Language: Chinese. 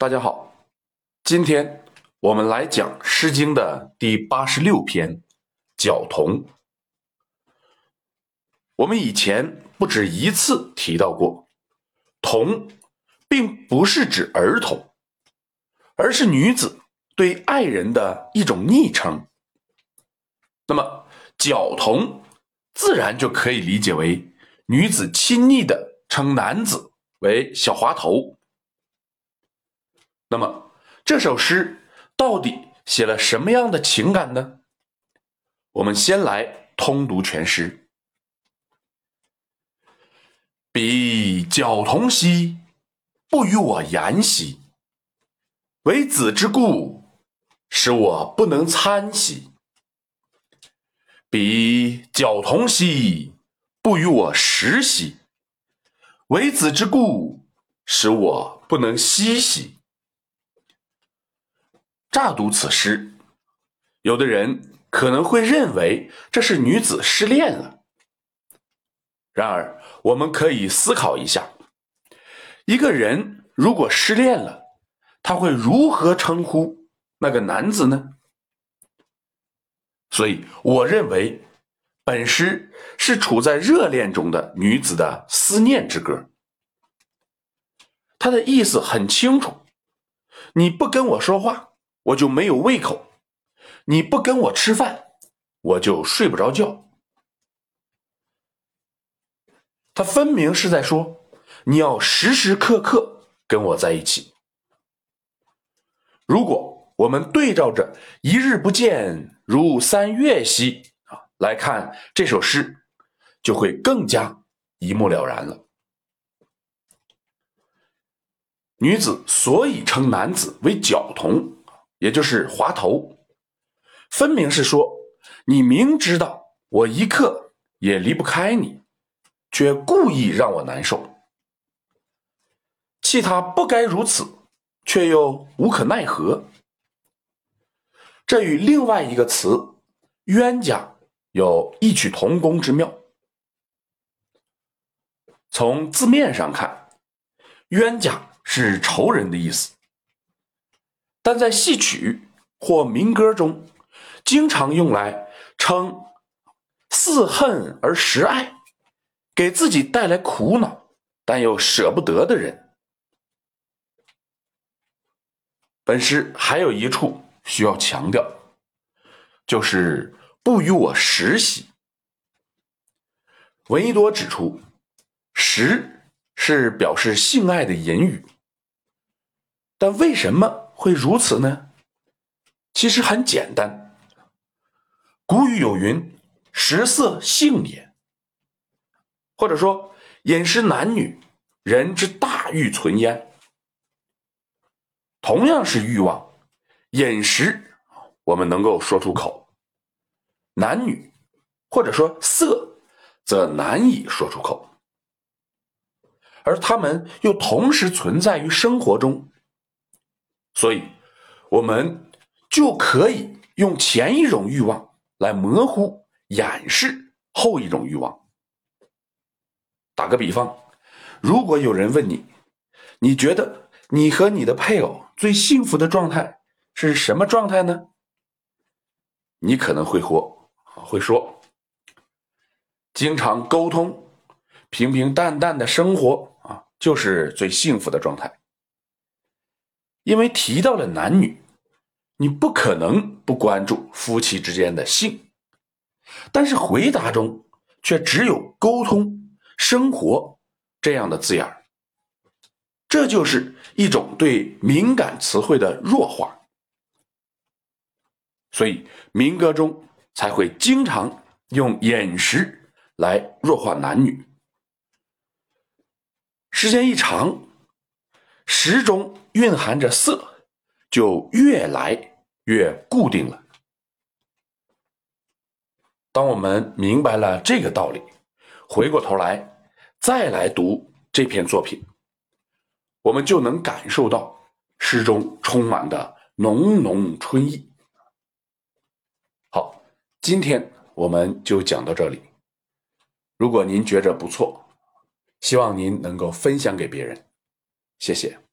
大家好，今天我们来讲《诗经》的第八十六篇《角童》。我们以前不止一次提到过，“童”并不是指儿童，而是女子对爱人的一种昵称。那么，“角童”自然就可以理解为女子亲昵的称男子为“小滑头”。那么这首诗到底写了什么样的情感呢？我们先来通读全诗。彼角童兮，不与我言兮。为子之故，使我不能参兮。彼角童兮，不与我食兮。为子之故，使我不能息兮。乍读此诗，有的人可能会认为这是女子失恋了。然而，我们可以思考一下：一个人如果失恋了，他会如何称呼那个男子呢？所以，我认为本诗是处在热恋中的女子的思念之歌。他的意思很清楚：你不跟我说话。我就没有胃口，你不跟我吃饭，我就睡不着觉。他分明是在说，你要时时刻刻跟我在一起。如果我们对照着“一日不见，如三月兮”啊来看这首诗，就会更加一目了然了。女子所以称男子为角童。也就是滑头，分明是说，你明知道我一刻也离不开你，却故意让我难受，气他不该如此，却又无可奈何。这与另外一个词“冤家”有异曲同工之妙。从字面上看，“冤家”是仇人的意思。但在戏曲或民歌中，经常用来称似恨而实爱，给自己带来苦恼但又舍不得的人。本诗还有一处需要强调，就是不与我食兮。闻一多指出，食是表示性爱的隐语，但为什么？会如此呢？其实很简单。古语有云：“食色，性也。”或者说，饮食男女，人之大欲存焉。同样是欲望，饮食我们能够说出口，男女或者说色，则难以说出口。而他们又同时存在于生活中。所以，我们就可以用前一种欲望来模糊、掩饰后一种欲望。打个比方，如果有人问你，你觉得你和你的配偶最幸福的状态是什么状态呢？你可能会说，会说，经常沟通、平平淡淡的生活啊，就是最幸福的状态。因为提到了男女，你不可能不关注夫妻之间的性，但是回答中却只有沟通、生活这样的字眼儿。这就是一种对敏感词汇的弱化，所以民歌中才会经常用饮食来弱化男女，时间一长。时中蕴含着色，就越来越固定了。当我们明白了这个道理，回过头来再来读这篇作品，我们就能感受到诗中充满的浓浓春意。好，今天我们就讲到这里。如果您觉着不错，希望您能够分享给别人。谢谢。